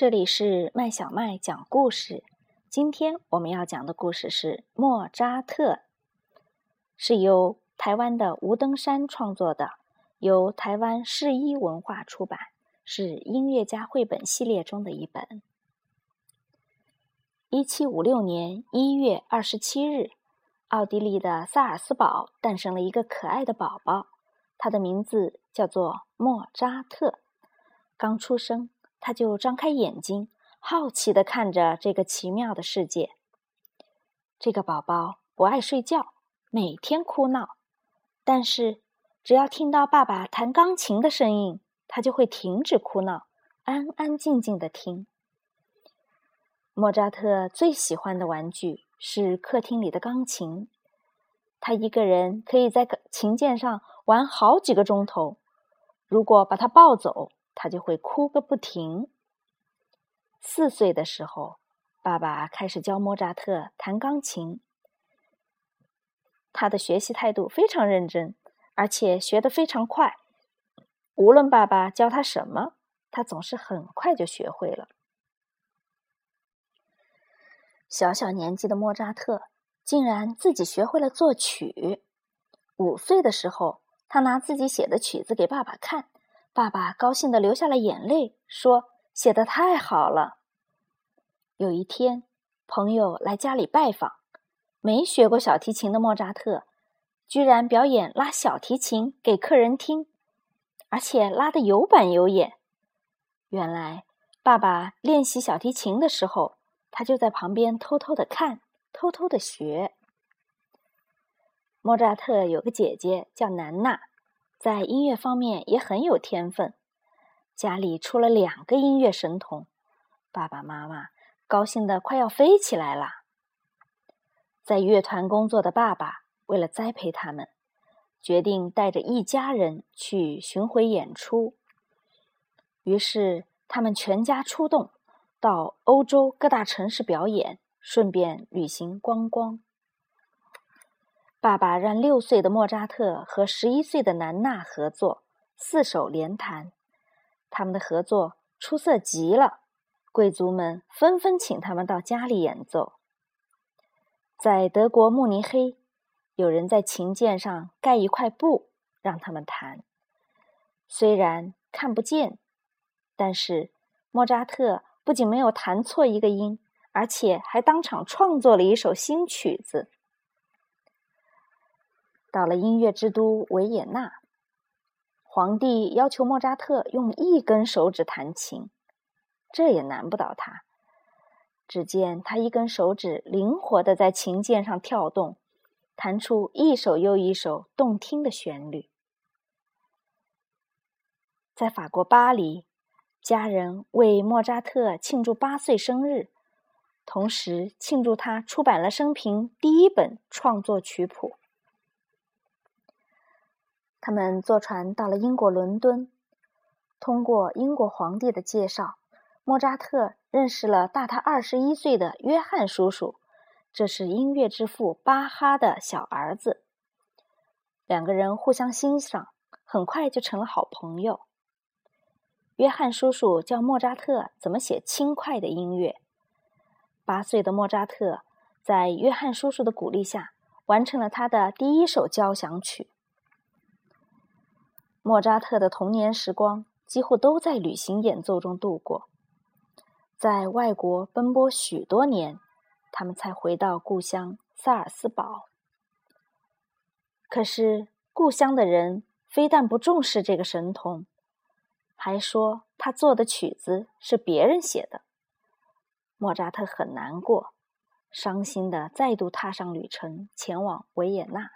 这里是麦小麦讲故事。今天我们要讲的故事是《莫扎特》，是由台湾的吴登山创作的，由台湾世一文化出版，是音乐家绘本系列中的一本。一七五六年一月二十七日，奥地利的萨尔斯堡诞生了一个可爱的宝宝，他的名字叫做莫扎特。刚出生。他就张开眼睛，好奇地看着这个奇妙的世界。这个宝宝不爱睡觉，每天哭闹，但是只要听到爸爸弹钢琴的声音，他就会停止哭闹，安安静静的听。莫扎特最喜欢的玩具是客厅里的钢琴，他一个人可以在琴键上玩好几个钟头。如果把他抱走，他就会哭个不停。四岁的时候，爸爸开始教莫扎特弹钢琴。他的学习态度非常认真，而且学得非常快。无论爸爸教他什么，他总是很快就学会了。小小年纪的莫扎特竟然自己学会了作曲。五岁的时候，他拿自己写的曲子给爸爸看。爸爸高兴的流下了眼泪，说：“写的太好了。”有一天，朋友来家里拜访，没学过小提琴的莫扎特，居然表演拉小提琴给客人听，而且拉的有板有眼。原来，爸爸练习小提琴的时候，他就在旁边偷偷的看，偷偷的学。莫扎特有个姐姐叫南娜。在音乐方面也很有天分，家里出了两个音乐神童，爸爸妈妈高兴的快要飞起来了。在乐团工作的爸爸为了栽培他们，决定带着一家人去巡回演出。于是他们全家出动，到欧洲各大城市表演，顺便旅行观光。爸爸让六岁的莫扎特和十一岁的南娜合作，四手联弹。他们的合作出色极了，贵族们纷纷请他们到家里演奏。在德国慕尼黑，有人在琴键上盖一块布让他们弹。虽然看不见，但是莫扎特不仅没有弹错一个音，而且还当场创作了一首新曲子。到了音乐之都维也纳，皇帝要求莫扎特用一根手指弹琴，这也难不倒他。只见他一根手指灵活的在琴键上跳动，弹出一首又一首动听的旋律。在法国巴黎，家人为莫扎特庆祝八岁生日，同时庆祝他出版了生平第一本创作曲谱。他们坐船到了英国伦敦，通过英国皇帝的介绍，莫扎特认识了大他二十一岁的约翰叔叔，这是音乐之父巴哈的小儿子。两个人互相欣赏，很快就成了好朋友。约翰叔叔教莫扎特怎么写轻快的音乐。八岁的莫扎特在约翰叔叔的鼓励下，完成了他的第一首交响曲。莫扎特的童年时光几乎都在旅行演奏中度过，在外国奔波许多年，他们才回到故乡萨尔斯堡。可是故乡的人非但不重视这个神童，还说他做的曲子是别人写的。莫扎特很难过，伤心的再度踏上旅程，前往维也纳。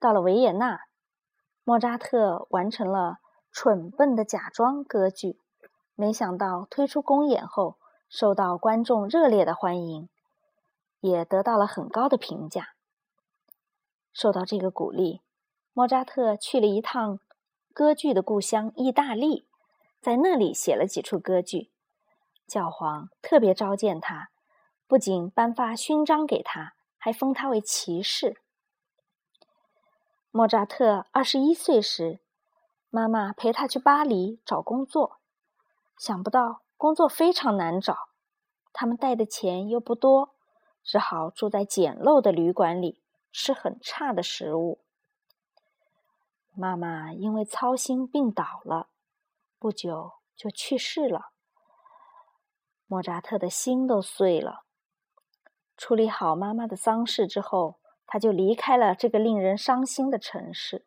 到了维也纳。莫扎特完成了《蠢笨的假装》歌剧，没想到推出公演后受到观众热烈的欢迎，也得到了很高的评价。受到这个鼓励，莫扎特去了一趟歌剧的故乡意大利，在那里写了几出歌剧。教皇特别召见他，不仅颁发勋章给他，还封他为骑士。莫扎特二十一岁时，妈妈陪他去巴黎找工作。想不到工作非常难找，他们带的钱又不多，只好住在简陋的旅馆里，吃很差的食物。妈妈因为操心病倒了，不久就去世了。莫扎特的心都碎了。处理好妈妈的丧事之后，他就离开了这个令人伤心的城市。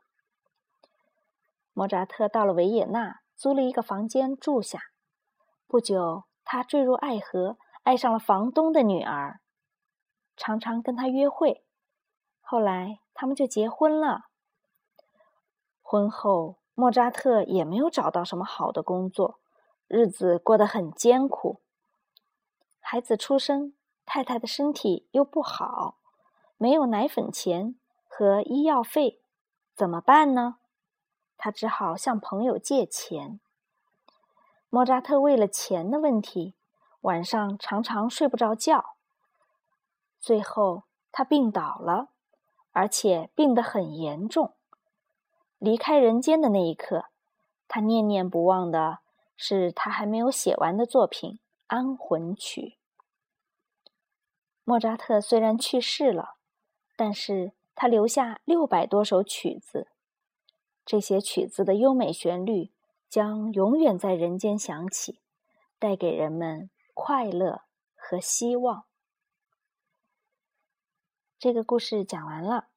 莫扎特到了维也纳，租了一个房间住下。不久，他坠入爱河，爱上了房东的女儿，常常跟她约会。后来，他们就结婚了。婚后，莫扎特也没有找到什么好的工作，日子过得很艰苦。孩子出生，太太的身体又不好，没有奶粉钱和医药费，怎么办呢？他只好向朋友借钱。莫扎特为了钱的问题，晚上常常睡不着觉。最后，他病倒了，而且病得很严重。离开人间的那一刻，他念念不忘的是他还没有写完的作品《安魂曲》。莫扎特虽然去世了，但是他留下六百多首曲子。这些曲子的优美旋律将永远在人间响起，带给人们快乐和希望。这个故事讲完了。